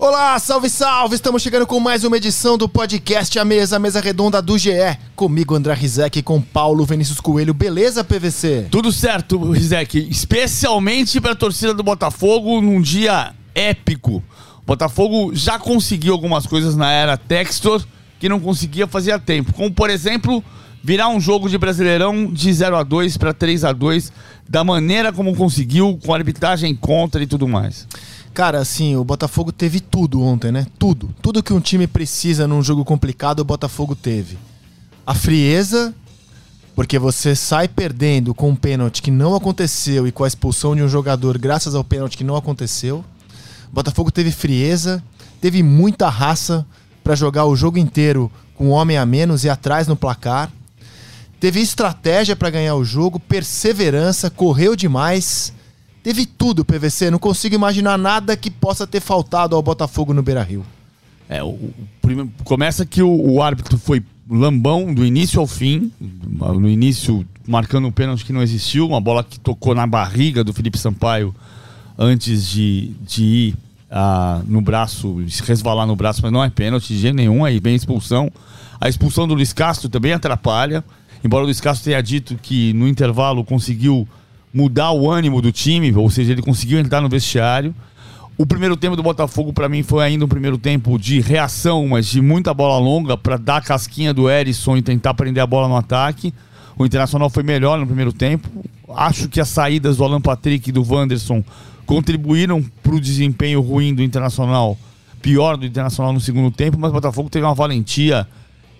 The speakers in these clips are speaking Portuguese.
Olá, salve, salve! Estamos chegando com mais uma edição do podcast A Mesa, a Mesa Redonda do GE. Comigo, André Rizek, com Paulo Vinícius Coelho. Beleza, PVC? Tudo certo, Rizek. Especialmente para a torcida do Botafogo num dia épico. O Botafogo já conseguiu algumas coisas na era Textor que não conseguia fazia tempo. Como, por exemplo, virar um jogo de Brasileirão de 0 a 2 para 3 a 2 da maneira como conseguiu, com arbitragem contra e tudo mais. Cara, assim, o Botafogo teve tudo ontem, né? Tudo. Tudo que um time precisa num jogo complicado, o Botafogo teve. A frieza, porque você sai perdendo com um pênalti que não aconteceu e com a expulsão de um jogador graças ao pênalti que não aconteceu. O Botafogo teve frieza, teve muita raça para jogar o jogo inteiro com um homem a menos e atrás no placar. Teve estratégia para ganhar o jogo, perseverança, correu demais Teve tudo, PVC. Não consigo imaginar nada que possa ter faltado ao Botafogo no Beira Rio. É, o, o primeiro, começa que o, o, árbitro foi lambão do início ao fim. No início, marcando um pênalti que não existiu, uma bola que tocou na barriga do Felipe Sampaio antes de, de ir ah, no braço, resvalar no braço, mas não é pênalti de jeito nenhum, aí vem expulsão. A expulsão do Luiz Castro também atrapalha. Embora o Luiz Castro tenha dito que no intervalo conseguiu mudar o ânimo do time, ou seja, ele conseguiu entrar no vestiário. O primeiro tempo do Botafogo, para mim, foi ainda um primeiro tempo de reação, mas de muita bola longa para dar a casquinha do Erisson e tentar prender a bola no ataque. O Internacional foi melhor no primeiro tempo. Acho que as saídas do Alan Patrick e do Wanderson contribuíram para o desempenho ruim do Internacional, pior do Internacional no segundo tempo, mas o Botafogo teve uma valentia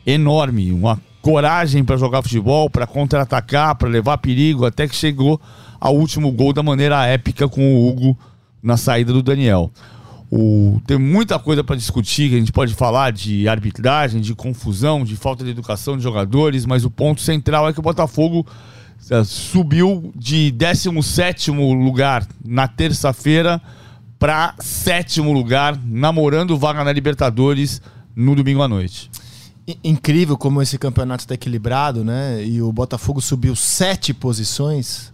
enorme, uma coragem para jogar futebol, para contra-atacar, para levar perigo, até que chegou ao último gol da maneira épica com o Hugo na saída do Daniel. O, tem muita coisa para discutir, a gente pode falar de arbitragem, de confusão, de falta de educação de jogadores, mas o ponto central é que o Botafogo é, subiu de 17 lugar na terça-feira para sétimo lugar, namorando vaga na Libertadores no domingo à noite incrível como esse campeonato está equilibrado, né? E o Botafogo subiu sete posições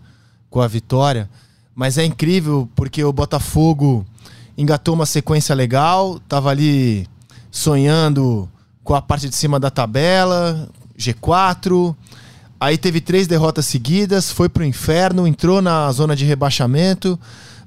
com a vitória. Mas é incrível porque o Botafogo engatou uma sequência legal, tava ali sonhando com a parte de cima da tabela, G4. Aí teve três derrotas seguidas, foi pro inferno, entrou na zona de rebaixamento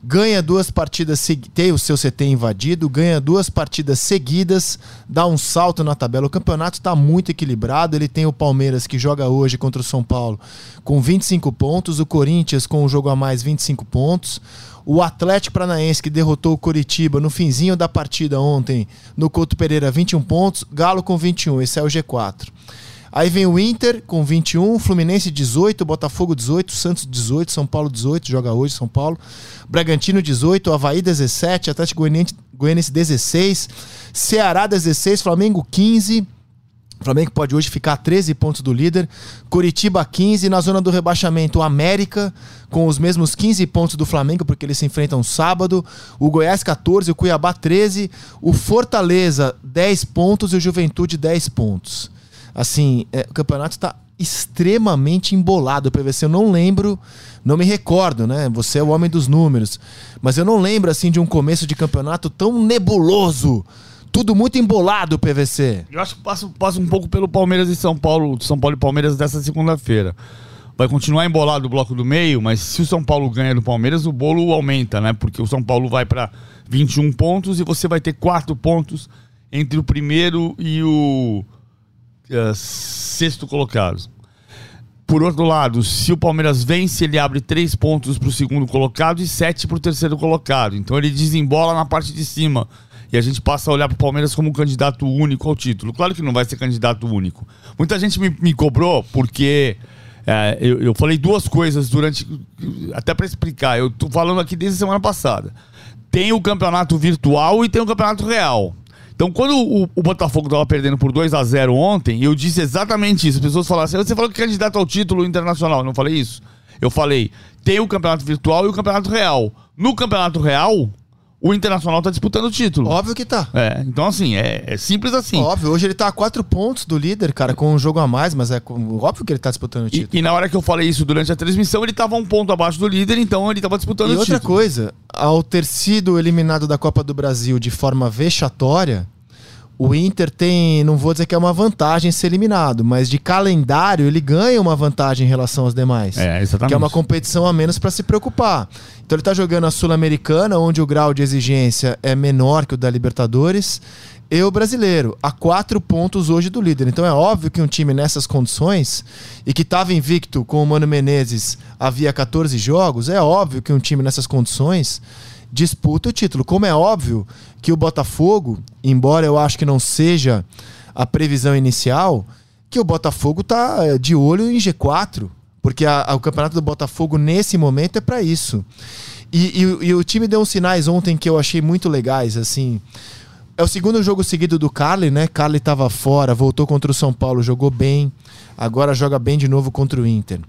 ganha duas partidas, tem o seu CT invadido, ganha duas partidas seguidas, dá um salto na tabela. O campeonato está muito equilibrado. Ele tem o Palmeiras que joga hoje contra o São Paulo com 25 pontos, o Corinthians com um jogo a mais 25 pontos. O Atlético Paranaense que derrotou o Coritiba no finzinho da partida ontem no Couto Pereira 21 pontos, Galo com 21, esse é o G4. Aí vem o Inter com 21, Fluminense 18, Botafogo 18, Santos 18, São Paulo 18, joga hoje São Paulo. Bragantino 18, Havaí 17, Atlético Goianiense, Goianiense 16, Ceará 16, Flamengo 15. Flamengo pode hoje ficar a 13 pontos do líder. Curitiba 15. Na zona do rebaixamento, o América com os mesmos 15 pontos do Flamengo, porque eles se enfrentam sábado. O Goiás 14, o Cuiabá 13. O Fortaleza 10 pontos e o Juventude 10 pontos. Assim, é, o campeonato está extremamente embolado. O PVC eu não lembro, não me recordo, né? Você é o homem dos números. Mas eu não lembro, assim, de um começo de campeonato tão nebuloso. Tudo muito embolado, PVC. Eu acho que passa, passa um pouco pelo Palmeiras e São Paulo, São Paulo e Palmeiras dessa segunda-feira. Vai continuar embolado o bloco do meio, mas se o São Paulo ganha do Palmeiras, o bolo aumenta, né? Porque o São Paulo vai para 21 pontos e você vai ter quatro pontos entre o primeiro e o uh, sexto colocado. Por outro lado, se o Palmeiras vence, ele abre três pontos para o segundo colocado e sete para o terceiro colocado. Então ele desembola na parte de cima. E a gente passa a olhar para o Palmeiras como um candidato único ao título. Claro que não vai ser candidato único. Muita gente me, me cobrou porque é, eu, eu, falei duas coisas durante. Até para explicar. Eu estou falando aqui desde a semana passada. Tem o campeonato virtual e tem o campeonato real. Então, quando o, o Botafogo estava perdendo por 2 a 0 ontem, eu disse exatamente isso. As pessoas falaram assim: você falou que é candidato ao título internacional. Eu não falei isso. Eu falei: tem o campeonato virtual e o campeonato real. No campeonato real, o Internacional tá disputando o título. Óbvio que tá. É, então assim, é, é, simples assim. Óbvio, hoje ele tá a quatro pontos do líder, cara, com um jogo a mais, mas é óbvio que ele tá disputando o título. E, e na hora que eu falei isso durante a transmissão, ele tava um ponto abaixo do líder, então ele tava disputando e o título. E outra coisa, ao ter sido eliminado da Copa do Brasil de forma vexatória, o Inter tem, não vou dizer que é uma vantagem ser eliminado, mas de calendário ele ganha uma vantagem em relação aos demais. É, exatamente. Que é uma competição a menos para se preocupar. Então ele está jogando a Sul-Americana, onde o grau de exigência é menor que o da Libertadores, e o brasileiro, a quatro pontos hoje do líder. Então é óbvio que um time nessas condições, e que estava invicto com o Mano Menezes havia 14 jogos, é óbvio que um time nessas condições disputa o título. Como é óbvio que o Botafogo, embora eu acho que não seja a previsão inicial, que o Botafogo tá eh, de olho em G4, porque a, a, o campeonato do Botafogo nesse momento é para isso. E, e, e, o time deu uns sinais ontem que eu achei muito legais, assim. É o segundo jogo seguido do Carly, né? Carly estava fora, voltou contra o São Paulo, jogou bem, agora joga bem de novo contra o Inter.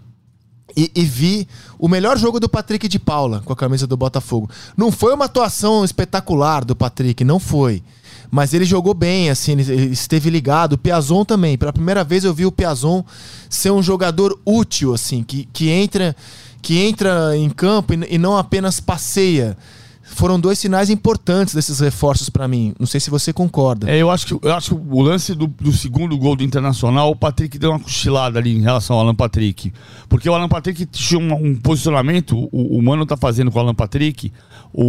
E, e, vi o melhor jogo do Patrick de Paula com a camisa do Botafogo. Não foi uma atuação espetacular do Patrick, não foi. Mas ele jogou bem, assim, ele esteve ligado. O Piazon também. Pela primeira vez eu vi o Piazon ser um jogador útil, assim, que, que, entra, que entra em campo e, e não apenas passeia foram dois sinais importantes desses reforços para mim. Não sei se você concorda. É, eu acho que, eu acho que o lance do, do, segundo gol do Internacional, o Patrick deu uma cochilada ali em relação ao Alan Patrick. Porque o Alan Patrick tinha um, um posicionamento, o, o Mano tá fazendo com o Alan Patrick, o,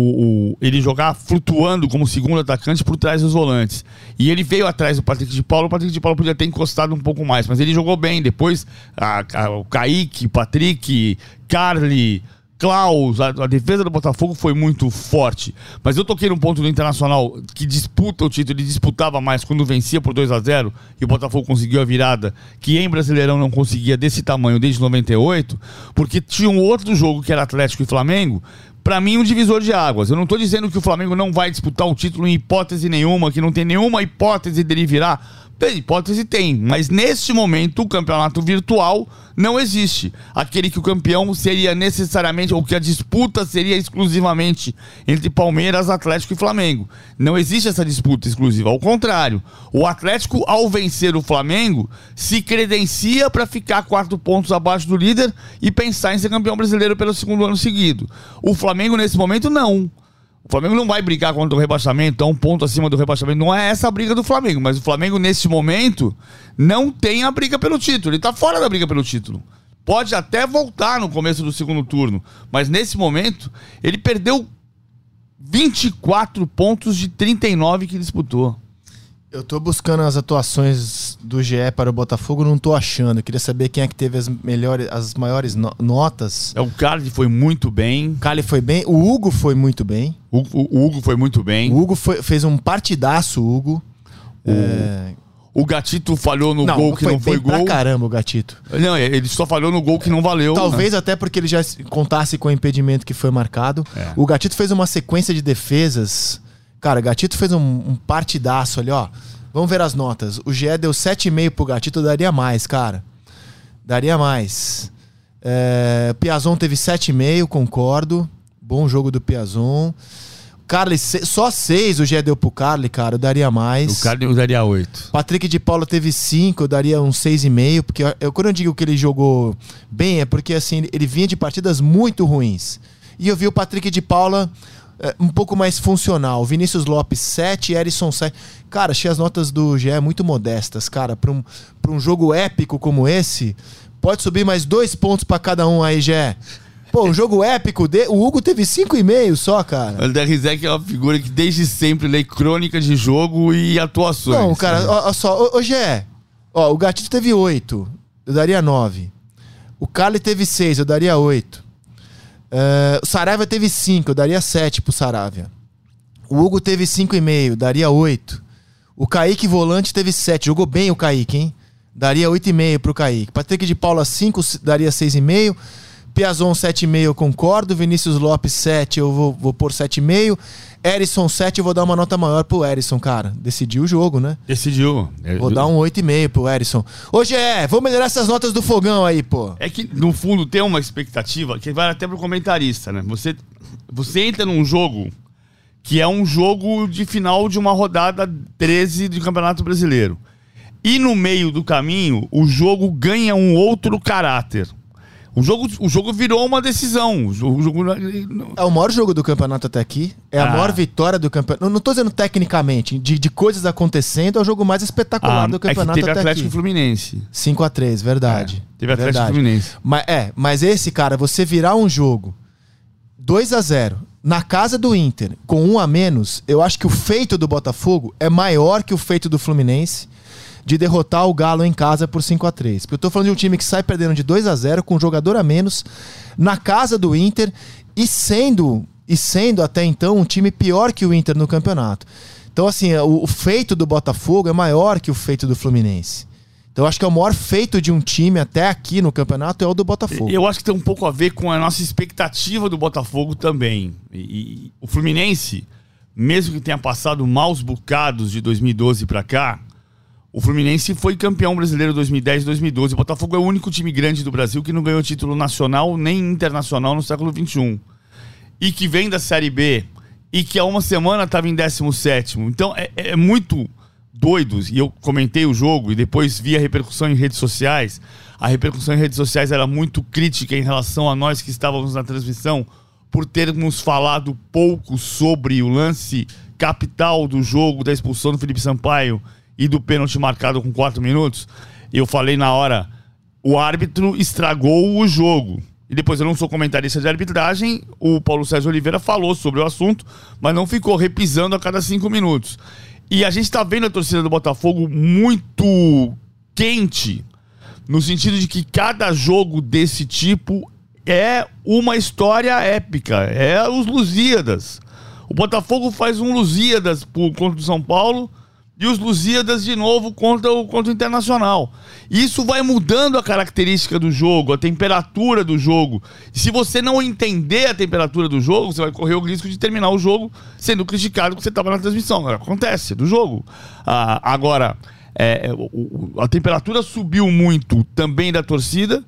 o, ele jogar flutuando como segundo atacante por trás dos volantes. E ele veio atrás do Patrick de Paulo, o Patrick de Paulo podia ter encostado um pouco mais, mas ele jogou bem. Depois, a, a, o Kaique, Patrick, Carly. Klaus, a, a, defesa do Botafogo foi muito forte. Mas eu toquei num ponto do Internacional que disputa o título, ele disputava mais quando vencia por 2 a 0 e o Botafogo conseguiu a virada, que em Brasileirão não conseguia desse tamanho desde 98, porque tinha um outro jogo que era Atlético e Flamengo, para mim um divisor de águas. Eu não tô dizendo que o Flamengo não vai disputar o título em hipótese nenhuma, que não tem nenhuma hipótese dele virar tem, hipótese tem, mas neste momento o campeonato virtual não existe. Aquele que o campeão seria necessariamente, ou que a disputa seria exclusivamente entre Palmeiras, Atlético e Flamengo. Não existe essa disputa exclusiva. Ao contrário, o Atlético, ao vencer o Flamengo, se credencia para ficar quatro pontos abaixo do líder e pensar em ser campeão brasileiro pelo segundo ano seguido. O Flamengo, nesse momento, não. O Flamengo não vai brigar contra o rebaixamento, é um ponto acima do rebaixamento. Não é essa a briga do Flamengo, mas o Flamengo, nesse momento, não tem a briga pelo título. Ele tá fora da briga pelo título. Pode até voltar no começo do segundo turno, mas nesse momento, ele perdeu 24 pontos de 39 que disputou. Eu tô buscando as atuações do GE para o Botafogo, não tô achando. Eu queria saber quem é que teve as melhores, as maiores no notas. É, o Carly foi muito bem. Carly foi bem. O Hugo foi muito bem. O, o Hugo foi muito bem. O Hugo foi, fez um partidaço, Hugo. O... É... O Gatito falhou no não, gol que não foi gol. Pra caramba o Gatito. Não, ele só falhou no gol que não valeu. Talvez né? até porque ele já contasse com o impedimento que foi marcado. É. O Gatito fez uma sequência de defesas Cara, Gatito fez um, um partidaço ali, ó. Vamos ver as notas. O GE deu 7,5 pro Gatito, daria mais, cara. Daria mais. É, Piazon teve 7,5, concordo. Bom jogo do Piazon. Carly, só 6 o GE deu pro Carly, cara. Eu daria mais. O Carly eu daria 8. Patrick de Paula teve 5, eu daria um 6,5. Porque eu, quando eu digo que ele jogou bem, é porque assim, ele vinha de partidas muito ruins. E eu vi o Patrick de Paula é, um pouco mais funcional. Vinícius Lopes 7, Erisson 7. Cara, achei as notas do GE muito modestas, cara. Para um, pra um jogo épico como esse, pode subir mais dois pontos para cada um aí, GE. Pô, um jogo épico, de... o Hugo teve 5,5 só, cara. O André Rizek é uma figura que desde sempre lê crônica de jogo e atuações. Não, cara, olha só, ô, Gé, ó, o Gatito teve 8, eu daria 9. O Carly teve 6, eu daria 8. Uh, o Saravia teve 5, eu daria 7 pro Saravia. O Hugo teve 5,5, daria 8. O Kaique Volante teve 7, jogou bem o Kaique, hein? Daria 8,5 pro Kaique. Patrick de Paula 5, daria 6,5. Piazon 7,5, eu concordo. Vinícius Lopes 7, eu vou, vou pôr 7,5. Erisson 7, eu vou dar uma nota maior pro Erisson, cara. Decidiu o jogo, né? Decidiu. Vou dar um 8,5 pro Erisson. Hoje é, vou melhorar essas notas do fogão aí, pô. É que, no fundo, tem uma expectativa que vai até pro comentarista, né? Você, você entra num jogo que é um jogo de final de uma rodada 13 do Campeonato Brasileiro. E no meio do caminho, o jogo ganha um outro caráter. O jogo, o jogo virou uma decisão. O jogo, É o maior jogo do campeonato até aqui. É a Ah. maior vitória do campeonato. Não, não tô dizendo tecnicamente, de, de coisas acontecendo, é o jogo mais espetacular Ah, do é que campeonato teve até Atlético aqui. Fluminense. 5x3, verdade. É, teve Atlético e verdade. Fluminense. Mas, é, mas esse, cara, você virar um jogo 2 a 0 na casa do Inter, com um a menos, eu acho que o feito do Botafogo é maior que o feito do Fluminense de derrotar o Galo em casa por 5 a 3 Porque eu tô falando de um time que sai perdendo de 2 a 0 com um jogador a menos, na casa do Inter e sendo, e sendo até então um time pior que o Inter no campeonato. Então, assim, o, o feito do Botafogo é maior que o feito do Fluminense. Então, eu acho que é o maior feito de um time até aqui no campeonato é o do Botafogo. Eu acho que tem um pouco a ver com a nossa expectativa do Botafogo também. E, e o Fluminense, mesmo que tenha passado maus bocados de 2012 pra cá, o Fluminense foi campeão brasileiro 2010 e 2012. O Botafogo é o único time grande do Brasil que não ganhou título nacional nem internacional no século XXI. E que vem da Série B e que há uma semana estava em 17. Então é, é muito doido. E eu comentei o jogo e depois vi a repercussão em redes sociais. A repercussão em redes sociais era muito crítica em relação a nós que estávamos na transmissão por termos falado pouco sobre o lance capital do jogo, da expulsão do Felipe Sampaio e do pênalti marcado com 4 minutos. Eu falei na hora, o árbitro estragou o jogo. E depois eu não sou comentarista de arbitragem, o Paulo Sérgio Oliveira falou sobre o assunto, mas não ficou repisando a cada cinco minutos. E a gente tá vendo a torcida do Botafogo muito quente, no sentido de que cada jogo desse tipo é uma história épica, é os Lusíadas. O Botafogo faz um Lusíadas por- contra o São Paulo e os Lusíadas de novo contra o, contra o Internacional. Isso vai mudando a característica do jogo, a temperatura do jogo. E se você não entender a temperatura do jogo, você vai correr o risco de terminar o jogo sendo criticado porque você estava na transmissão. Acontece, é do jogo. Ah, agora, é, o- a temperatura subiu muito também da torcida.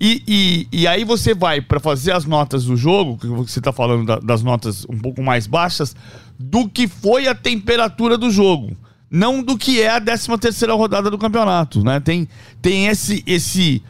E, e, e aí você vai para fazer as notas do jogo, que você está falando da- das notas um pouco mais baixas, do que foi a temperatura do jogo. Não do que é a 13 terceira rodada do campeonato, né? Tem, tem esse, esse,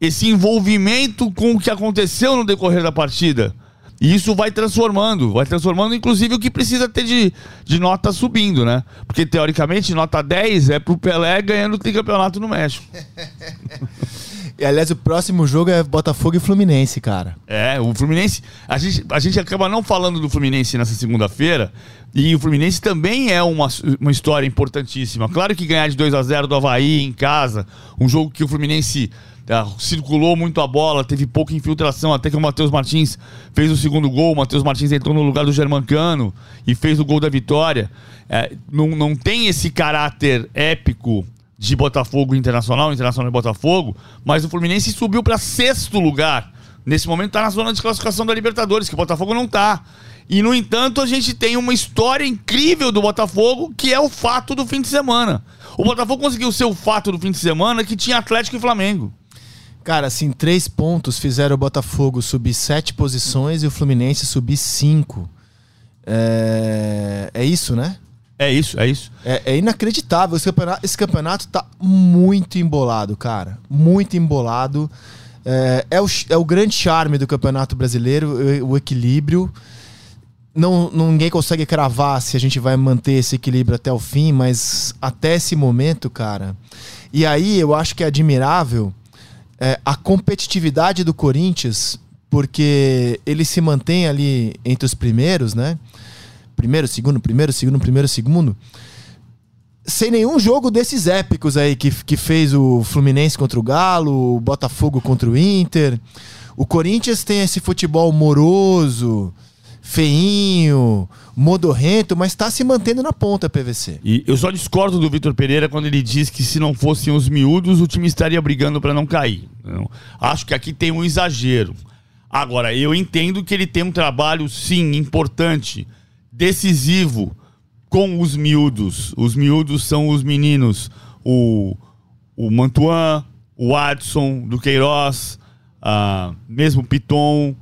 esse envolvimento com o que aconteceu no decorrer da partida. E isso vai transformando, vai transformando inclusive o que precisa ter de, de nota subindo, né? Porque teoricamente nota 10 é pro Pelé ganhando o tricampeonato no México. E, aliás, o próximo jogo é Botafogo e Fluminense, cara. É, o Fluminense. A gente, a gente acaba não falando do Fluminense nessa segunda-feira. E o Fluminense também é uma, uma história importantíssima. Claro que ganhar de 2 a 0 do Havaí em casa, um jogo que o Fluminense ah, circulou muito a bola, teve pouca infiltração, até que o Matheus Martins fez o segundo gol. O Matheus Martins entrou no lugar do Germancano e fez o gol da vitória. É, não, não tem esse caráter épico de Botafogo Internacional, Internacional e Botafogo, mas o Fluminense subiu para sexto lugar. Nesse momento está na zona de classificação da Libertadores, que o Botafogo não tá. E, no entanto, a gente tem uma história incrível do Botafogo, que é o fato do fim de semana. O Botafogo conseguiu ser o fato do fim de semana que tinha Atlético e Flamengo. Cara, assim, três pontos fizeram o Botafogo subir sete posições e o Fluminense subir cinco. É, é isso, né? É isso, é isso. É, é inacreditável. Esse campeonato, esse campeonato tá muito embolado, cara. Muito embolado. É, é o, é o grande charme do campeonato brasileiro, o, equilíbrio. Não- ninguém consegue cravar se a gente vai manter esse equilíbrio até o fim, mas até esse momento, cara. E aí eu acho que é admirável é, a competitividade do Corinthians, porque ele se mantém ali entre os primeiros, né? Primeiro, segundo, primeiro, segundo, primeiro, segundo. Sem nenhum jogo desses épicos aí que, que fez o Fluminense contra o Galo, o Botafogo contra o Inter. O Corinthians tem esse futebol moroso, feinho, modorrento, mas tá se mantendo na ponta, PVC. E eu só discordo do Vitor Pereira quando ele diz que se não fossem os miúdos, o time estaria brigando para não cair. Eu acho que aqui tem um exagero. Agora, eu entendo que ele tem um trabalho, sim, importante, decisivo com os miúdos. Os miúdos são os meninos, o, o Mantuan, o Adson, do Queiroz, ah, mesmo Piton,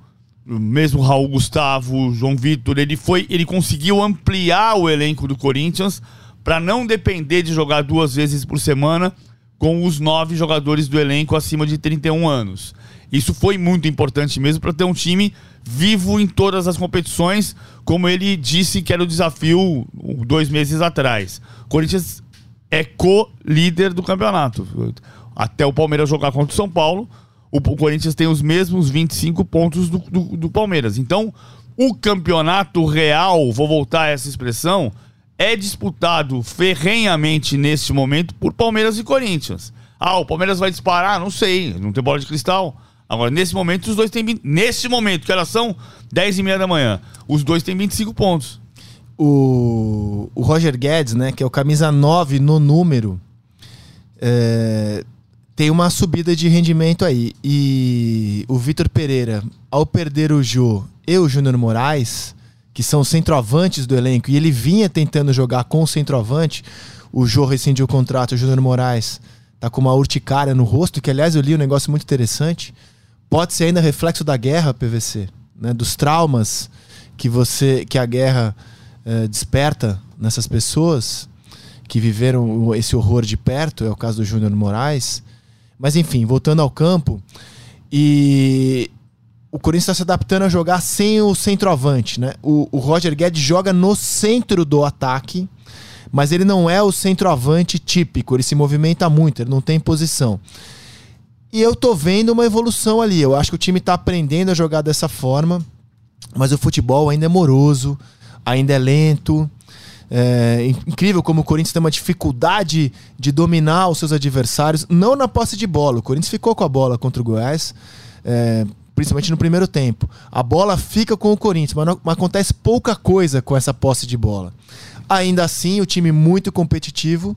mesmo Raul Gustavo, João Vitor, ele foi, ele conseguiu ampliar o elenco do Corinthians para não depender de jogar duas vezes por semana com os nove jogadores do elenco acima de 31 anos. Isso foi muito importante mesmo para ter um time vivo em todas as competições, como ele disse que era o desafio dois meses atrás. Corinthians é co-líder do campeonato. Até o Palmeiras jogar contra o São Paulo, o Corinthians tem os mesmos 25 pontos do, do, do Palmeiras. Então, o campeonato real, vou voltar a essa expressão, é disputado ferrenhamente neste momento por Palmeiras e Corinthians. Ah, o Palmeiras vai disparar? Não sei, não tem bola de cristal. Agora, nesse momento, os dois têm. Nesse momento, que elas são 10 e meia da manhã, os dois têm 25 pontos. O, o Roger Guedes, né, que é o camisa 9 no número, é, tem uma subida de rendimento aí. E o Vitor Pereira, ao perder o Jô e o Júnior Moraes, que são centroavantes do elenco, e ele vinha tentando jogar com o centroavante. O Jô rescindiu o contrato, o Júnior Moraes tá com uma urticária no rosto, que aliás eu li um negócio muito interessante. Pode ser ainda reflexo da guerra, PVC, né? dos traumas que você, que a guerra eh, desperta nessas pessoas que viveram esse horror de perto, é o caso do Júnior Moraes. Mas enfim, voltando ao campo, e o Corinthians está se adaptando a jogar sem o centroavante, né? O, o, Roger Guedes joga no centro do ataque, mas ele não é o centroavante típico, ele se movimenta muito, ele não tem posição. E eu tô vendo uma evolução ali. Eu acho que o time está aprendendo a jogar dessa forma, mas o futebol ainda é moroso, ainda é lento. É incrível como o Corinthians tem uma dificuldade de dominar os seus adversários, não na posse de bola. O Corinthians ficou com a bola contra o Goiás. É, principalmente no primeiro tempo. A bola fica com o Corinthians, mas, não, mas acontece pouca coisa com essa posse de bola. Ainda assim, o time muito competitivo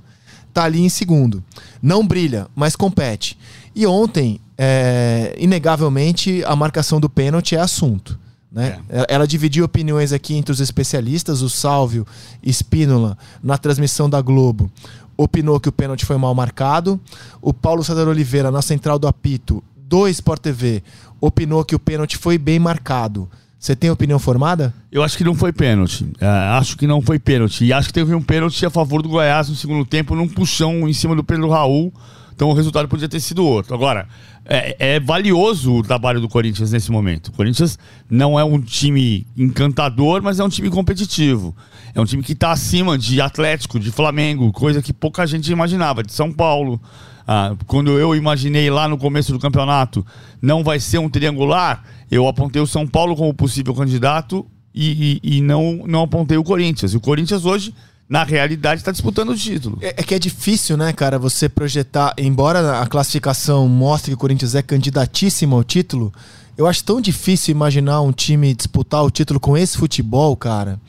tá ali em segundo. Não brilha, mas compete. E ontem, é, inegavelmente, a marcação do pênalti é assunto. Né? É. Ela dividiu opiniões aqui entre os especialistas, o Sálvio Espínola, na transmissão da Globo, opinou que o pênalti foi mal marcado. O Paulo César Oliveira, na central do apito, do Sport TV, opinou que o pênalti foi bem marcado. Você tem opinião formada? Eu acho que não foi pênalti. É, acho que não foi pênalti. E acho que teve um pênalti a favor do Goiás no segundo tempo, num puxão em cima do Pedro Raul. Então o resultado podia ter sido outro. Agora, é, é, valioso o trabalho do Corinthians nesse momento. O Corinthians não é um time encantador, mas é um time competitivo. É um time que está acima de Atlético, de Flamengo, coisa que pouca gente imaginava, de São Paulo. Ah, quando eu imaginei lá no começo do campeonato não vai ser um triangular, eu apontei o São Paulo como possível candidato e, e, e não, não apontei o Corinthians. E o Corinthians hoje, na realidade, está disputando o título. É, é, que é difícil, né, cara, você projetar, embora a classificação mostre que o Corinthians é candidatíssimo ao título, eu acho tão difícil imaginar um time disputar o título com esse futebol, cara.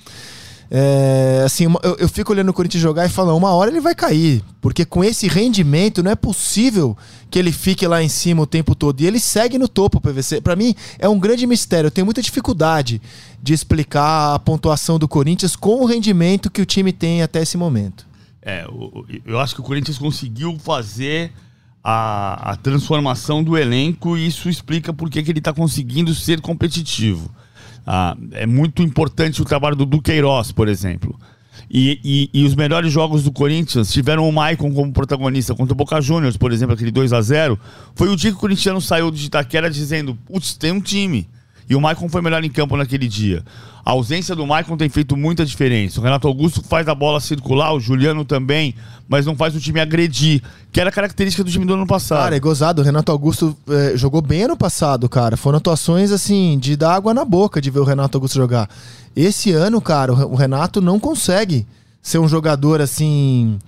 É, assim, eu, eu, fico olhando o Corinthians jogar e falando, uma hora ele vai cair. Porque com esse rendimento não é possível que ele fique lá em cima o tempo todo. E ele segue no topo, PVC. Para mim é um grande mistério. Eu tenho muita dificuldade de explicar a pontuação do Corinthians com o rendimento que o time tem até esse momento. É, eu acho que o Corinthians conseguiu fazer a, a transformação do elenco e isso explica por que ele está conseguindo ser competitivo. Ah, é muito importante o trabalho do Duqueiroz, por exemplo. E, e, e, os melhores jogos do Corinthians tiveram o Maicon como protagonista contra o Boca Juniors, por exemplo, aquele 2 a 0 Foi o dia que o corintiano saiu de Itaquera dizendo: Putz, tem um time. E o Maicon foi melhor em campo naquele dia. A ausência do Maicon tem feito muita diferença. O Renato Augusto faz a bola circular, o Juliano também, mas não faz o time agredir, que era característica do time do ano passado. Cara, é gozado. O Renato Augusto é, jogou bem ano passado, cara. Foram atuações, assim, de dar água na boca de ver o Renato Augusto jogar. Esse ano, cara, o Renato não consegue ser um jogador, assim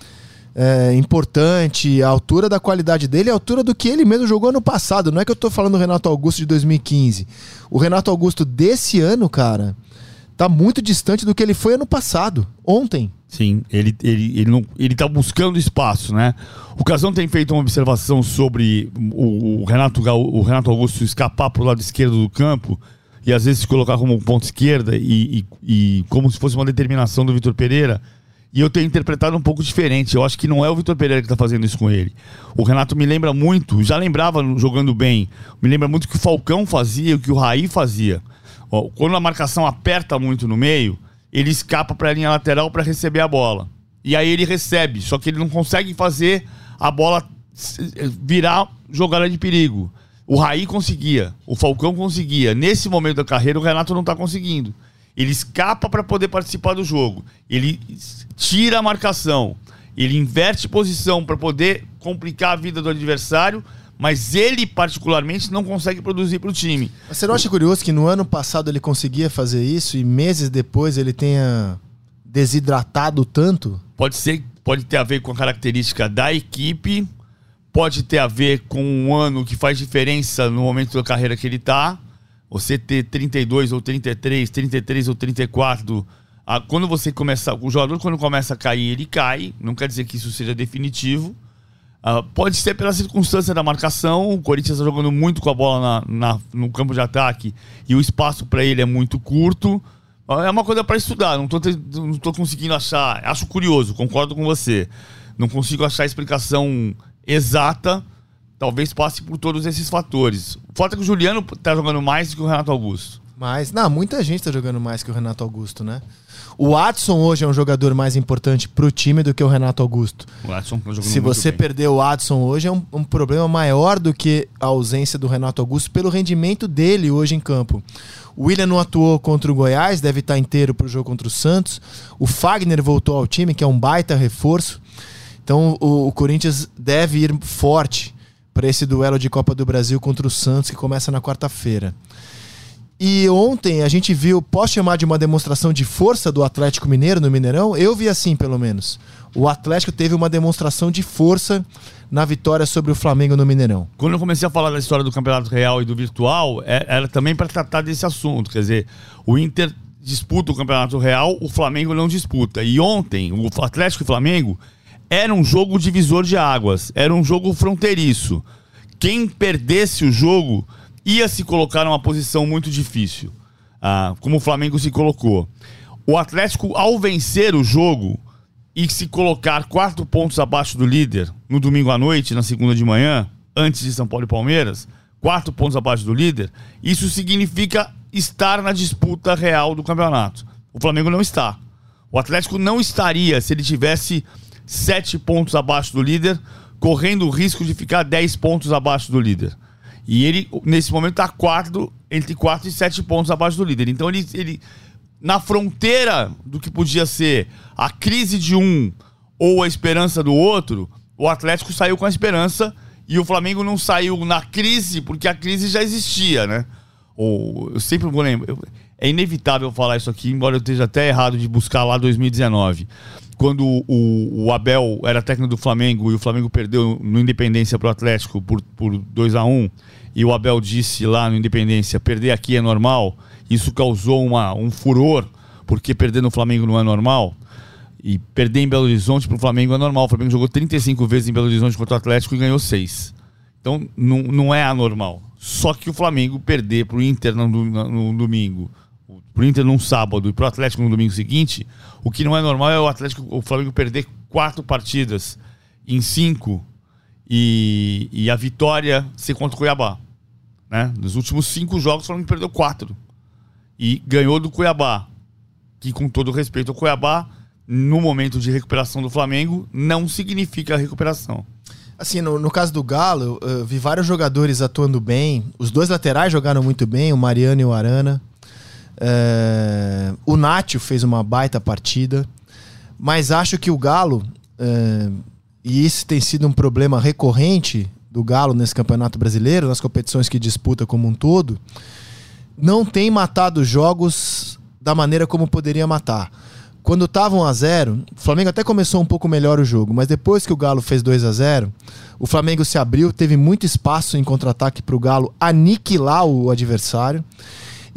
é, importante, a altura da qualidade dele, a altura do que ele mesmo jogou ano passado. Não é que eu tô falando do Renato Augusto de 2015. O Renato Augusto desse ano, cara, tá muito distante do que ele foi ano passado, ontem. Sim, ele, ele, ele, não, ele tá buscando espaço, né? O Casão tem feito uma observação sobre o, o Renato, o Renato Augusto escapar pro lado esquerdo do campo e às vezes se colocar como ponto esquerda e, e, e como se fosse uma determinação do Vitor Pereira. E eu tenho interpretado um pouco diferente. Eu acho que não é o Vitor Pereira que está fazendo isso com ele. O Renato me lembra muito, já lembrava jogando bem, me lembra muito o que o Falcão fazia, o que o Raí fazia. Quando a marcação aperta muito no meio, ele escapa para a linha lateral para receber a bola. E aí ele recebe, só que ele não consegue fazer a bola virar jogada de perigo. O Raí conseguia, o Falcão conseguia. Nesse momento da carreira, o Renato não está conseguindo. Ele escapa para poder participar do jogo. Ele tira a marcação. Ele inverte posição para poder complicar a vida do adversário, mas ele, particularmente, não consegue produzir para o time. Mas você não acha curioso que no ano passado ele conseguia fazer isso e meses depois ele tenha desidratado tanto? Pode ser, pode ter a ver com a característica da equipe, pode ter a ver com um ano que faz diferença no momento da carreira que ele está. Você ter 32 ou 33, 33 ou 34, quando você começa, o jogador quando começa a cair, ele cai, não quer dizer que isso seja definitivo. Uh, pode ser pela circunstância da marcação. O Corinthians está jogando muito com a bola na, na, no campo de ataque e o espaço para ele é muito curto. Uh, é uma coisa para estudar. Não estou conseguindo achar. Acho curioso, concordo com você. Não consigo achar a explicação exata. Talvez passe por todos esses fatores. O fato é que o Juliano está jogando mais do que o Renato Augusto. Mas, não, muita gente está jogando mais que o Renato Augusto, né? O Watson hoje é um jogador mais importante para o time do que o Renato Augusto. O Watson tá Se você bem. perder o Watson hoje, é um, um, problema maior do que a ausência do Renato Augusto pelo rendimento dele hoje em campo. O William não atuou contra o Goiás, deve estar inteiro para o jogo contra o Santos. O Fagner voltou ao time, que é um baita reforço. Então o, o Corinthians deve ir forte para esse duelo de Copa do Brasil contra o Santos, que começa na quarta-feira. E ontem a gente viu, posso chamar de uma demonstração de força do Atlético Mineiro no Mineirão? Eu vi assim, pelo menos. O Atlético teve uma demonstração de força na vitória sobre o Flamengo no Mineirão. Quando eu comecei a falar da história do Campeonato Real e do virtual, é, era também para tratar desse assunto. Quer dizer, o Inter disputa o Campeonato Real, o Flamengo não disputa. E ontem, o Atlético e o Flamengo era um jogo divisor de águas, era um jogo fronteiriço. Quem perdesse o jogo ia se colocar numa posição muito difícil, ah, como o Flamengo se colocou. O Atlético, ao vencer o jogo e se colocar quatro pontos abaixo do líder no domingo à noite, na segunda de manhã, antes de São Paulo e Palmeiras, quatro pontos abaixo do líder, isso significa estar na disputa real do campeonato. O Flamengo não está. O Atlético não estaria se ele tivesse sete pontos abaixo do líder, correndo o risco de ficar dez pontos abaixo do líder. E ele, nesse momento, está quatro, entre 4 e 7 pontos abaixo do líder. Então ele, ele, na fronteira do que podia ser a crise de um ou a esperança do outro, o Atlético saiu com a esperança e o Flamengo não saiu na crise, porque a crise já existia, né? Ou, eu sempre vou lembrar. É inevitável falar isso aqui, embora eu esteja até errado de buscar lá 2019. Quando o, o Abel era técnico do Flamengo e o Flamengo perdeu no Independência para o Atlético por, por 2 a 1 e o Abel disse lá no Independência: perder aqui é normal. Isso causou uma, um furor, porque perder no Flamengo não é normal. E perder em Belo Horizonte para o Flamengo é normal. O Flamengo jogou 35 vezes em Belo Horizonte contra o Atlético e ganhou 6. Então não, não é anormal. Só que o Flamengo perder para o Inter no, no, no domingo, para o Inter num sábado e para o Atlético no domingo seguinte, o que não é normal é o Atlético, o Flamengo perder quatro partidas em cinco e, e a vitória ser contra o Cuiabá. Né? Nos últimos cinco jogos, o Flamengo perdeu quatro. E ganhou do Cuiabá. Que, com todo respeito ao Cuiabá, no momento de recuperação do Flamengo, não significa recuperação. Assim, no, no caso do Galo, eu vi vários jogadores atuando bem. Os dois laterais jogaram muito bem, o Mariano e o Arana. É... O Nátio fez uma baita partida. Mas acho que o Galo, é... e isso tem sido um problema recorrente do Galo nesse Campeonato Brasileiro, nas competições que disputa como um todo, não tem matado jogos da maneira como poderia matar. Quando estava 1 a 0, o Flamengo até começou um pouco melhor o jogo, mas depois que o Galo fez 2 a 0, o Flamengo se abriu, teve muito espaço em contra-ataque para o Galo aniquilar o adversário.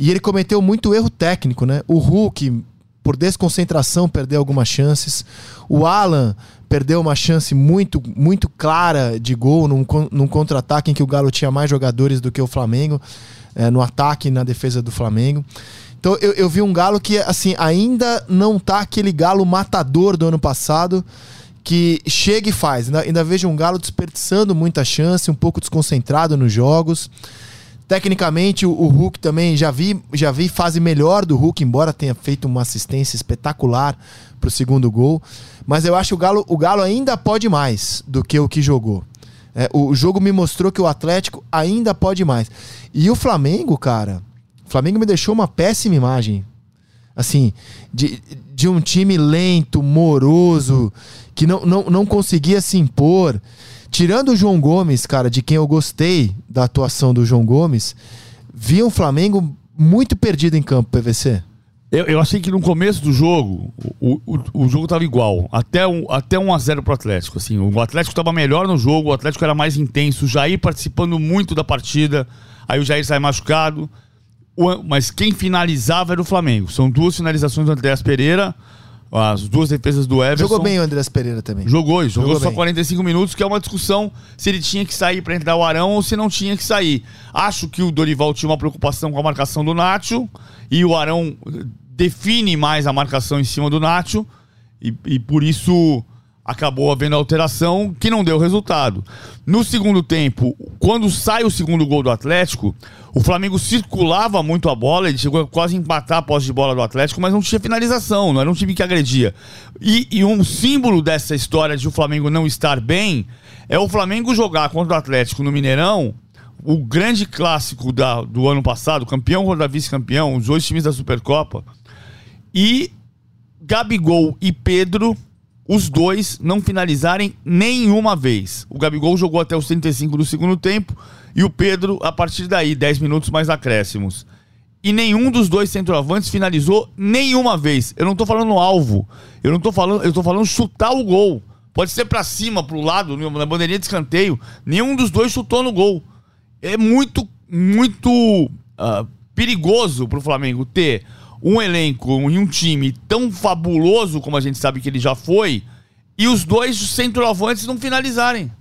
E ele cometeu muito erro técnico, né? O Hulk, por desconcentração, perdeu algumas chances. O Alan perdeu uma chance muito, muito clara de gol num, num contra-ataque em que o Galo tinha mais jogadores do que o Flamengo, é, no ataque e na defesa do Flamengo. Então eu, eu vi um Galo que, assim, ainda não tá aquele Galo matador do ano passado que chega e faz. Ainda, ainda vejo um Galo desperdiçando muita chance, um pouco desconcentrado nos jogos. Tecnicamente, o, Hulk também já vi, já vi fase melhor do Hulk, embora tenha feito uma assistência espetacular para o segundo gol. Mas eu acho que o Galo, o Galo ainda pode mais do que o que jogou. É, o jogo me mostrou que o Atlético ainda pode mais. E o Flamengo, cara, o Flamengo me deixou uma péssima imagem. Assim, de, de um time lento, moroso, que não, não, não conseguia se impor. Tirando o João Gomes, cara, de quem eu gostei da atuação do João Gomes, vi um Flamengo muito perdido em campo, PVC. Eu, eu achei que no começo do jogo, o, o, o jogo estava igual. Até, um, até 1x0 pro Atlético. Assim, o Atlético estava melhor no jogo, o Atlético era mais intenso, o Jair participando muito da partida. Aí o Jair sai machucado. O, mas quem finalizava era o Flamengo. São duas finalizações do Andréas Pereira, as duas defesas do Everson. Jogou bem o Andréas Pereira também. Jogou, jogou, jogou só bem. 45 minutos, que é uma discussão se ele tinha que sair para entrar o Arão ou se não tinha que sair. Acho que o Dorival tinha uma preocupação com a marcação do Nacho e o Arão define mais a marcação em cima do Nacho e, e por isso acabou havendo alteração que não deu resultado. No segundo tempo, quando sai o segundo gol do Atlético, o Flamengo circulava muito a bola, ele chegou a quase empatar a posse de bola do Atlético, mas não tinha finalização, não era um time que agredia. E, e um símbolo dessa história de o Flamengo não estar bem é o Flamengo jogar contra o Atlético no Mineirão, o grande clássico da, do ano passado, campeão contra vice-campeão, os dois times da Supercopa, e Gabigol e Pedro os dois não finalizarem nenhuma vez. O Gabigol jogou até os 35 do segundo tempo e o Pedro a partir daí, 10 minutos mais acréscimos. E nenhum dos dois centroavantes finalizou nenhuma vez. Eu não tô falando alvo. Eu não tô falando, eu tô falando chutar o gol. Pode ser para cima, pro lado, na bandeirinha de escanteio. Nenhum dos dois chutou no gol. É muito, muito uh, perigoso pro Flamengo ter um elenco e um time tão fabuloso como a gente sabe que ele já foi, e os dois centroavantes não finalizarem.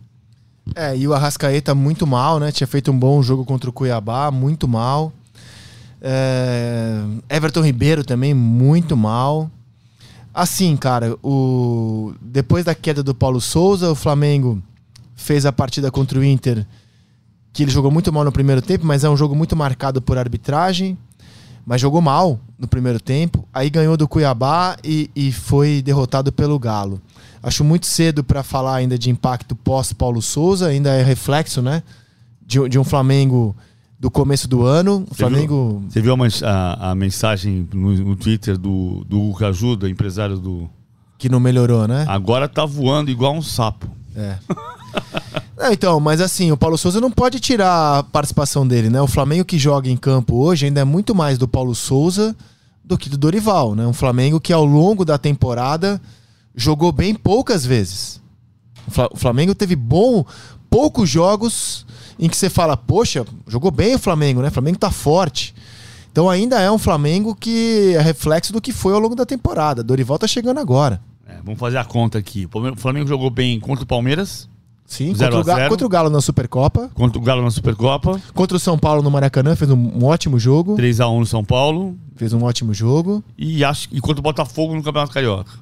É, e o Arrascaeta muito mal, né? Tinha feito um bom jogo contra o Cuiabá, muito mal. É... Everton Ribeiro também, muito mal. Assim, cara, o... depois da queda do Paulo Souza, o Flamengo fez a partida contra o Inter, que ele jogou muito mal no primeiro tempo, mas é um jogo muito marcado por arbitragem mas jogou mal no primeiro tempo. Aí ganhou do Cuiabá e, e foi derrotado pelo Galo. Acho muito cedo para falar ainda de impacto pós-Paulo Souza, ainda é reflexo, né? De, de, um Flamengo do começo do ano. Você Flamengo. Viu, você viu a, a, mensagem no, no, Twitter do, do Hugo Ajuda, empresário do. Que não melhorou, né? Agora tá voando igual um sapo. É. Então, mas assim, o Paulo Souza não pode tirar a participação dele, né? O Flamengo que joga em campo hoje ainda é muito mais do Paulo Souza do que do Dorival, né? Um Flamengo que ao longo da temporada jogou bem poucas vezes. O Flamengo teve bom poucos jogos em que você fala, poxa, jogou bem o Flamengo, né? O Flamengo tá forte. Então ainda é um Flamengo que é reflexo do que foi ao longo da temporada. Dorival tá chegando agora. É, vamos fazer a conta aqui. O Flamengo jogou bem contra o Palmeiras, Sim, contra o, Galo, contra o, Galo, na Supercopa. Contra o Galo na Supercopa. Contra o São Paulo no Maracanã, fez um, um ótimo jogo. 3x1 no São Paulo. Fez um ótimo jogo. E, acho, e contra o Botafogo no Campeonato Carioca.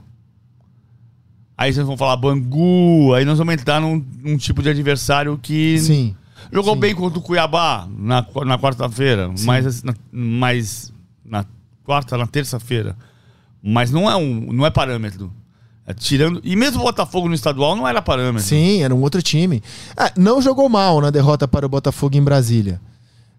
Aí vocês vão falar Bangu, aí nós vamos entrar num, num tipo de adversário que. Sim. Jogou sim. bem contra o Cuiabá na, na quarta-feira, mas na, mas na quarta, na terça-feira. Mas não é um não é parâmetro. É, tirando. E mesmo o Botafogo no estadual não era parâmetro. Sim, era um outro time. Ah, não jogou mal na derrota para o Botafogo em Brasília.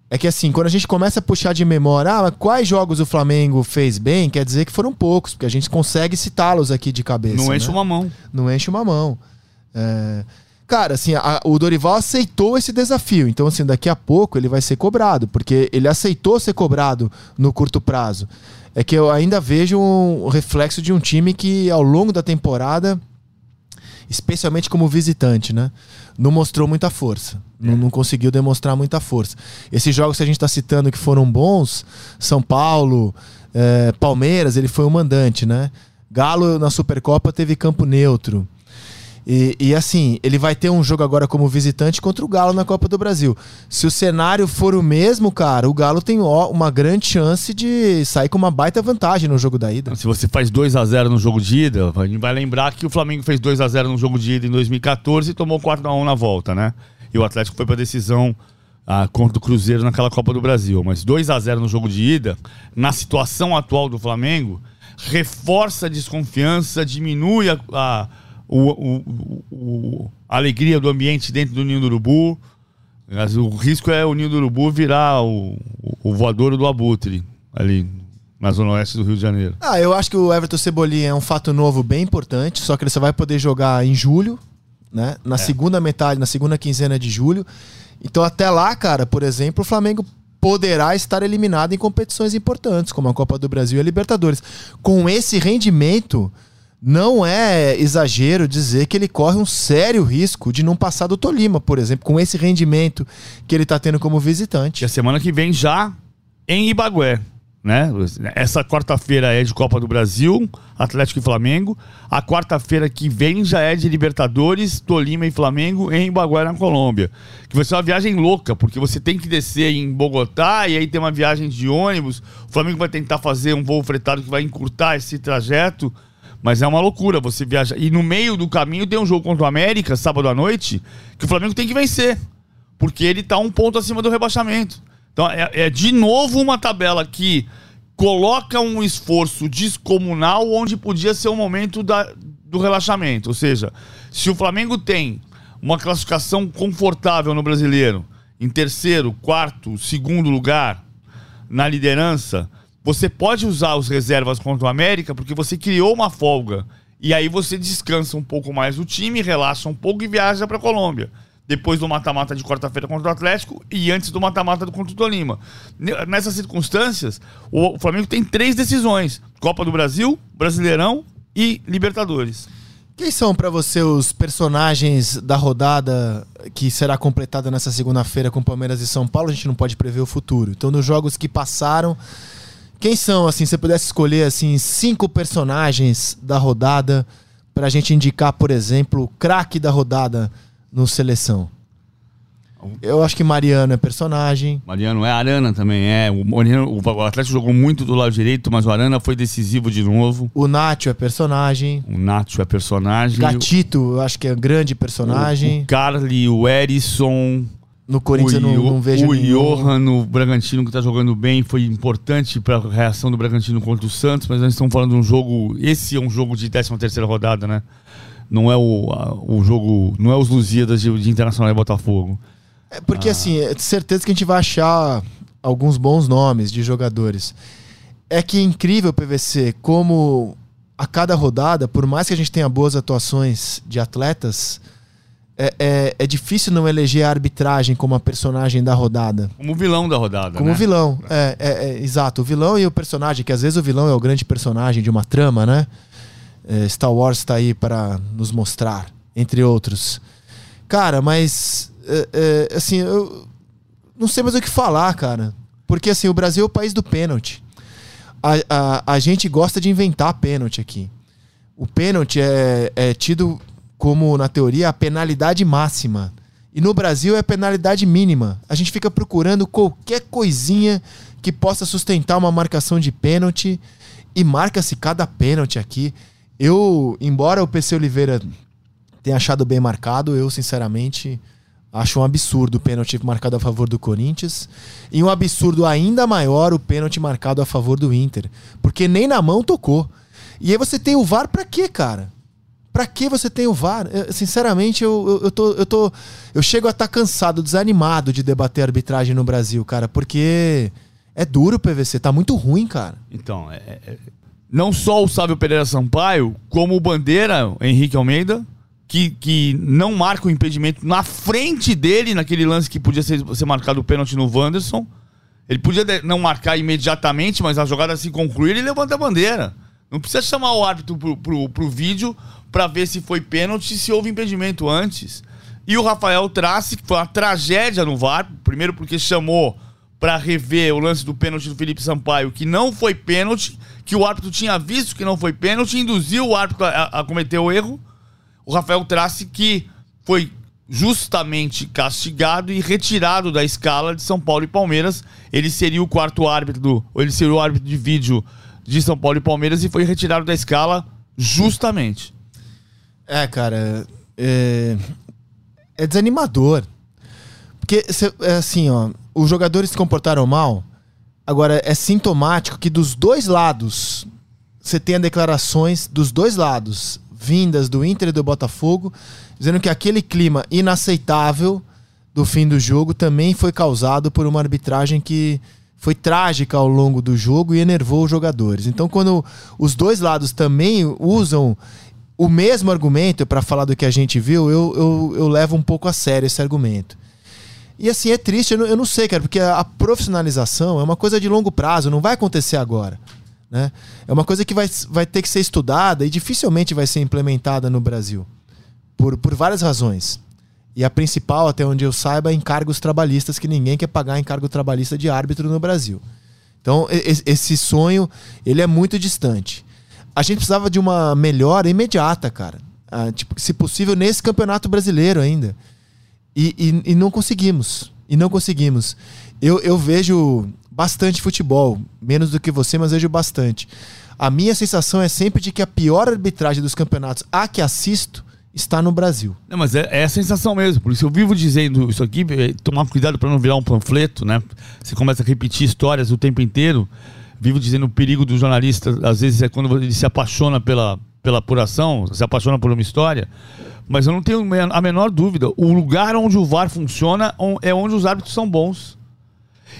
É que assim, quando a gente começa a puxar de memória, ah, quais jogos o Flamengo fez bem, quer dizer que foram poucos, porque a gente consegue citá-los aqui de cabeça. Não enche né? uma mão. Não enche uma mão. É... Cara, assim, a, o Dorival aceitou esse desafio. Então, assim, daqui a pouco ele vai ser cobrado, porque ele aceitou ser cobrado no curto prazo é que eu ainda vejo um reflexo de um time que ao longo da temporada, especialmente como visitante, né, não mostrou muita força. É. Não, não, conseguiu demonstrar muita força. Esses jogos que a gente está citando que foram bons, São Paulo, é, Palmeiras, ele foi o mandante, né? Galo na Supercopa teve campo neutro. E, e, assim, ele vai ter um jogo agora como visitante contra o Galo na Copa do Brasil. Se o cenário for o mesmo, cara, o Galo tem ó, uma grande chance de sair com uma baita vantagem no jogo da ida. Se você faz 2 a 0 no jogo de ida, a gente vai lembrar que o Flamengo fez 2 a 0 no jogo de ida em 2014 e tomou 4 a 1 na volta, né? E o Atlético foi para decisão ah, contra o Cruzeiro naquela Copa do Brasil. Mas 2 a 0 no jogo de ida, na situação atual do Flamengo, reforça a desconfiança, diminui a, a o, o, o- a alegria do ambiente dentro do Ninho do Urubu. Mas o risco é o Ninho do Urubu virar o, o, voador do Abutre, ali na zona oeste do Rio de Janeiro. Ah, eu acho que o Everton Cebolinha é um fato novo bem importante, só que ele só vai poder jogar em julho, né? Na segunda metade, na segunda quinzena de julho. Então até lá, cara, por exemplo, o Flamengo poderá estar eliminado em competições importantes, como a Copa do Brasil e a Libertadores. Com esse rendimento, não é exagero dizer que ele corre um sério risco de não passar do Tolima, por exemplo, com esse rendimento que ele está tendo como visitante. E a semana que vem já em Ibagué. Né? Essa quarta-feira é de Copa do Brasil, Atlético e Flamengo. A quarta-feira que vem já é de Libertadores, Tolima e Flamengo em Ibagué, na Colômbia. Que vai ser uma viagem louca, porque você tem que descer em Bogotá e aí tem uma viagem de ônibus. O Flamengo vai tentar fazer um voo fretado que vai encurtar esse trajeto. Mas é uma loucura você viajar. E no meio do caminho tem um jogo contra o América, sábado à noite, que o Flamengo tem que vencer. Porque ele tá um ponto acima do rebaixamento. Então é, é de novo uma tabela que coloca um esforço descomunal onde podia ser o momento da, do relaxamento. Ou seja, se o Flamengo tem uma classificação confortável no brasileiro, em terceiro, quarto, segundo lugar, na liderança, você pode usar os reservas contra o América porque você criou uma folga. E aí você descansa um pouco mais o time, relaxa um pouco e viaja para Colômbia. Depois do mata-mata de quarta-feira contra o Atlético e antes do mata-mata contra o Tolima. Ne- Nessas circunstâncias, o Flamengo tem três decisões: Copa do Brasil, Brasileirão e Libertadores. Quem são pra você os personagens da rodada que será completada nessa segunda-feira com Palmeiras e São Paulo? A gente não pode prever o futuro. Então, nos jogos que passaram, quem são, assim, se você pudesse escolher assim cinco personagens da rodada pra gente indicar, por exemplo, o craque da rodada no seleção? Eu acho que Mariano é personagem. Mariano é Arana também, é. O, Mariano- o Atlético jogou muito do lado direito, mas o Arana foi decisivo de novo. O Nacho é personagem. O Nacho é personagem. Gatito, eu acho que é grande personagem. O, o Carly, o Erisson. No Corinthians eu o, não, Io- não vejo o nenhum. Johan no Bragantino que tá jogando bem foi importante para a reação do Bragantino contra o Santos, mas nós estamos falando de um jogo, esse é um jogo de 13 terceira rodada, né? Não é o, o jogo, não é os Lusíadas de, de Internacional e Botafogo. É porque assim, é de certeza que a gente vai achar alguns bons nomes de jogadores. É que é incrível, PVC, como a cada rodada, por mais que a gente tenha boas atuações de atletas, é, é, é difícil não eleger a arbitragem como a personagem da rodada. Como vilão da rodada, Como né? vilão. É, é, é, exato. O vilão e o personagem, que às vezes o vilão é o grande personagem de uma trama, né? É, Star Wars tá aí para nos mostrar, entre outros. Cara, mas. é, assim, eu não sei mais o que falar, cara. Porque assim, o Brasil é o país do pênalti. A, a, a gente gosta de inventar pênalti aqui. O pênalti é, é tido como, na teoria, a penalidade máxima. E no Brasil é a penalidade mínima. A gente fica procurando qualquer coisinha que possa sustentar uma marcação de pênalti. E marca-se cada pênalti aqui. Eu, embora o PC Oliveira tenha achado bem marcado, eu, sinceramente, acho um absurdo o pênalti marcado a favor do Corinthians. E um absurdo ainda maior o pênalti marcado a favor do Inter. Porque nem na mão tocou. E aí você tem o VAR pra quê, cara? Pra que você tem o VAR? Eu, sinceramente, eu, eu, eu tô, eu tô. Eu chego a estar cansado, desanimado de debater arbitragem no Brasil, cara, porque é duro o PVC, tá muito ruim, cara. Então, é- é- não só o Sávio Pereira Sampaio, como o Bandeira, Henrique Almeida, que, que não marca o impedimento na frente dele, naquele lance que podia ser, ser marcado o pênalti no Wanderson. Ele podia não marcar imediatamente, mas a jogada se concluir, ele levanta a bandeira. Não precisa chamar o árbitro pro, pro, pro vídeo pra ver se foi pênalti se houve impedimento antes. E o Rafael Trace, que foi uma tragédia no VAR, primeiro porque chamou pra rever o lance do pênalti do Felipe Sampaio, que não foi pênalti, que o árbitro tinha visto que não foi pênalti, induziu o árbitro a, a cometer o erro. O Rafael Trace, que foi justamente castigado e retirado da escala de São Paulo e Palmeiras. Ele seria o quarto árbitro, ou ele seria o árbitro de vídeo de São Paulo e Palmeiras e foi retirado da escala justamente. É, cara, é, é desanimador. Porque, é assim, ó, os jogadores se comportaram mal. Agora, é sintomático que dos dois lados você tenha declarações dos dois lados, vindas do Inter e do Botafogo, dizendo que aquele clima inaceitável do fim do jogo também foi causado por uma arbitragem que foi trágica ao longo do jogo e enervou os jogadores. Então, quando os dois lados também usam o mesmo argumento para falar do que a gente viu, eu, eu, eu, levo um pouco a sério esse argumento. E assim, é triste, eu não, eu não sei, cara, porque a, a profissionalização é uma coisa de longo prazo, não vai acontecer agora. Né? É uma coisa que vai, vai ter que ser estudada e dificilmente vai ser implementada no Brasil. Por, por várias razões. E a principal, até onde eu saiba, é encargos trabalhistas, que ninguém quer pagar encargo trabalhista de árbitro no Brasil. Então, esse sonho, ele é muito distante. A gente precisava de uma melhora imediata, cara. Ah, tipo, se possível, nesse campeonato brasileiro ainda. E, e, e não conseguimos. E não conseguimos. Eu, eu vejo bastante futebol, menos do que você, mas vejo bastante. A minha sensação é sempre de que a pior arbitragem dos campeonatos a que assisto está no Brasil. Não, mas é, é, a sensação mesmo. Por isso eu vivo dizendo isso aqui, é, tomar cuidado para não virar um panfleto, né? Você começa a repetir histórias o tempo inteiro. Vivo dizendo o perigo do jornalista, às vezes é quando ele se apaixona pela, pela apuração, se apaixona por uma história. Mas eu não tenho a menor dúvida. O lugar onde o VAR funciona é onde os árbitros são bons.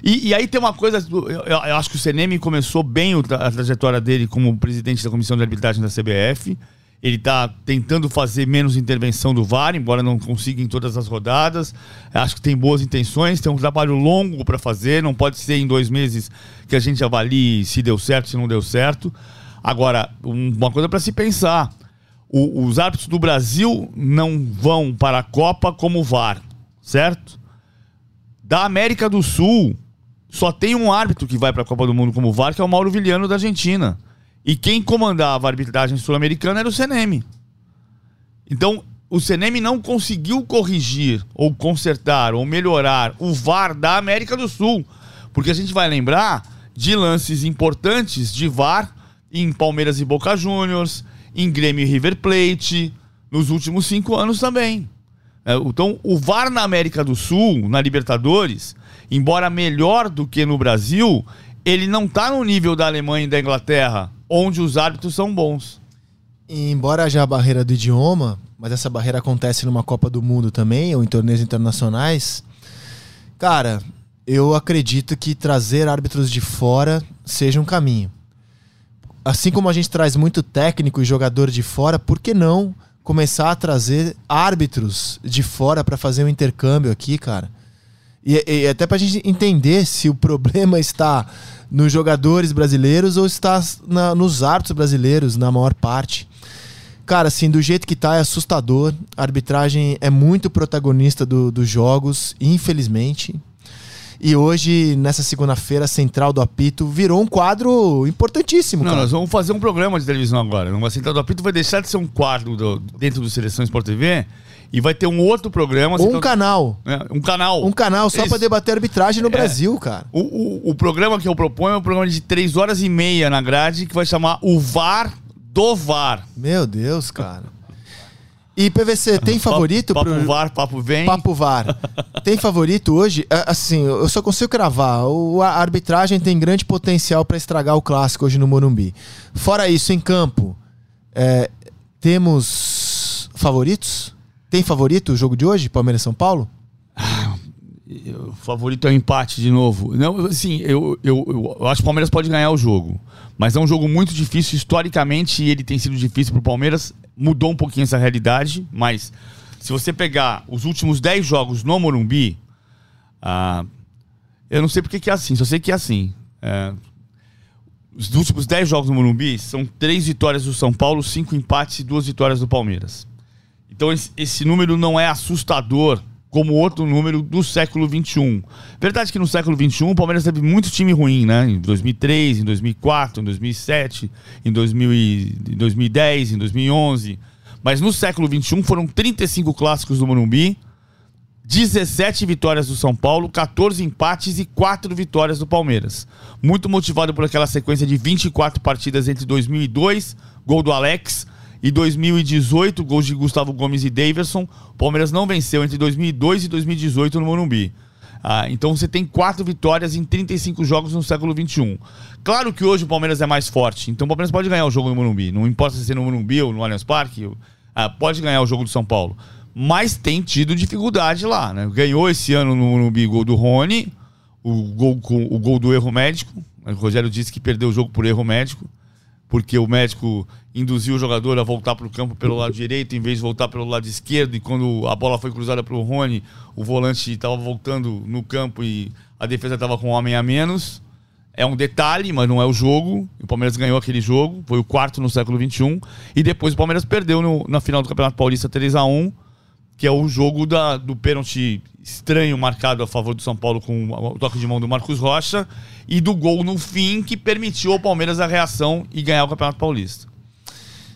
E, e aí tem uma coisa, eu, eu, acho que o Senemi começou bem a trajetória dele como presidente da comissão de arbitragem da CBF. Ele está tentando fazer menos intervenção do VAR, embora não consiga em todas as rodadas. Acho que tem boas intenções, tem um trabalho longo para fazer. Não pode ser em dois meses que a gente avalie se deu certo, se não deu certo. Agora, uma coisa para se pensar: o, os árbitros do Brasil não vão para a Copa como VAR, certo? Da América do Sul, só tem um árbitro que vai para a Copa do Mundo como VAR, que é o Mauro Viliano da Argentina. E quem comandava a arbitragem sul-americana era o CNM. Então, o CNM não conseguiu corrigir, ou consertar, ou melhorar o VAR da América do Sul. Porque a gente vai lembrar de lances importantes de VAR em Palmeiras e Boca Juniors, em Grêmio e River Plate, nos últimos cinco anos também. É, então, o VAR na América do Sul, na Libertadores, embora melhor do que no Brasil, ele não está no nível da Alemanha e da Inglaterra onde os árbitros são bons. E embora haja a barreira do idioma, mas essa barreira acontece numa Copa do Mundo também, ou em torneios internacionais, cara, eu acredito que trazer árbitros de fora seja um caminho. Assim como a gente traz muito técnico e jogador de fora, por que não começar a trazer árbitros de fora para fazer um intercâmbio aqui, cara? E, e até pra gente entender se o problema está nos jogadores brasileiros ou está na, nos árbitros brasileiros, na maior parte. Cara, assim, do jeito que tá é assustador. A arbitragem é muito protagonista do, dos jogos, infelizmente. E hoje, nessa segunda-feira, a Central do Apito virou um quadro importantíssimo. Não, cara. nós vamos fazer um programa de televisão agora. A Central do Apito vai deixar de ser um quadro do, dentro do Seleção Sport TV e vai ter um outro programa. Ou um canal. É, um canal. Um canal só para debater arbitragem no é. Brasil, cara. O, o, o, programa que eu proponho é um programa de três horas e meia na grade que vai chamar O VAR do VAR. Meu Deus, cara. E PVC, tem favorito? Papo, papo pro... VAR, papo vem. Papo VAR. tem favorito hoje? É, assim, eu só consigo cravar. O, a arbitragem tem grande potencial para estragar o clássico hoje no Morumbi. Fora isso, em campo, é, temos favoritos? Tem favorito o jogo de hoje, Palmeiras São Paulo? o favorito é o empate de novo. Não, assim, eu, eu, eu, acho que o Palmeiras pode ganhar o jogo. Mas é um jogo muito difícil. Historicamente, ele tem sido difícil para o Palmeiras. Mudou um pouquinho essa realidade. Mas se você pegar os últimos 10 jogos no Morumbi, ah, eu não sei porque que é assim. Só sei que é assim. É, os últimos 10 jogos no Morumbi são 3 vitórias do São Paulo, 5 empates e 2 vitórias do Palmeiras. Então esse número não é assustador como outro número do século XXI. Verdade que no século XXI o Palmeiras teve muito time ruim, né? Em 2003, em 2004, em 2007, em, 2000 e, em 2010, em 2011. Mas no século XXI foram 35 clássicos do Morumbi, 17 vitórias do São Paulo, 14 empates e 4 vitórias do Palmeiras. Muito motivado por aquela sequência de 24 partidas entre 2002, gol do Alex, e 2018, gols de Gustavo Gomes e Daverson. O Palmeiras não venceu entre 2002 e 2018 no Morumbi. Ah, então você tem quatro vitórias em 35 jogos no século XXI. Claro que hoje o Palmeiras é mais forte, então o Palmeiras pode ganhar o jogo no Morumbi. Não importa se é no Morumbi ou no Allianz Parque, ah, pode ganhar o jogo do São Paulo. Mas tem tido dificuldade lá, né? Ganhou esse ano no Morumbi gol do Rony, o gol, o gol do erro médico. O Rogério disse que perdeu o jogo por erro médico, porque o médico induziu o jogador a voltar para o campo pelo lado direito em vez de voltar pelo lado esquerdo. E quando a bola foi cruzada para o Rony, o volante estava voltando no campo e a defesa estava com um homem a menos. É um detalhe, mas não é o jogo. O Palmeiras ganhou aquele jogo, foi o quarto no século XXI. E depois o Palmeiras perdeu no, na final do Campeonato Paulista 3 a 1 que é o jogo da, do pênalti estranho marcado a favor do São Paulo com o toque de mão do Marcos Rocha e do gol no fim que permitiu ao Palmeiras a reação e ganhar o Campeonato Paulista.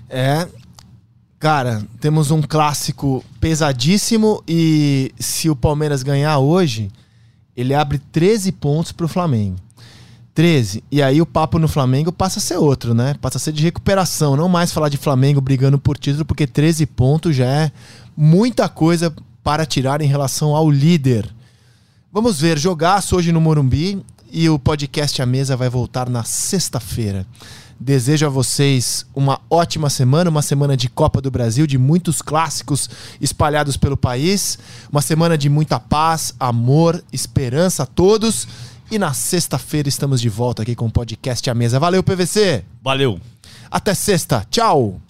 É. Cara, temos um clássico pesadíssimo e se o Palmeiras ganhar hoje, ele abre 13 pontos pro Flamengo. 13. E aí o papo no Flamengo passa a ser outro, né? Passa a ser de recuperação, não mais falar de Flamengo brigando por título, porque 13 pontos já é muita coisa para tirar em relação ao líder. Vamos ver, jogaço hoje no Morumbi e o podcast A Mesa vai voltar na sexta-feira. Desejo a vocês uma ótima semana, uma semana de Copa do Brasil, de muitos clássicos espalhados pelo país, uma semana de muita paz, amor, esperança a todos. E na sexta-feira estamos de volta aqui com o podcast A Mesa. Valeu, PVC! Valeu! Até sexta, tchau!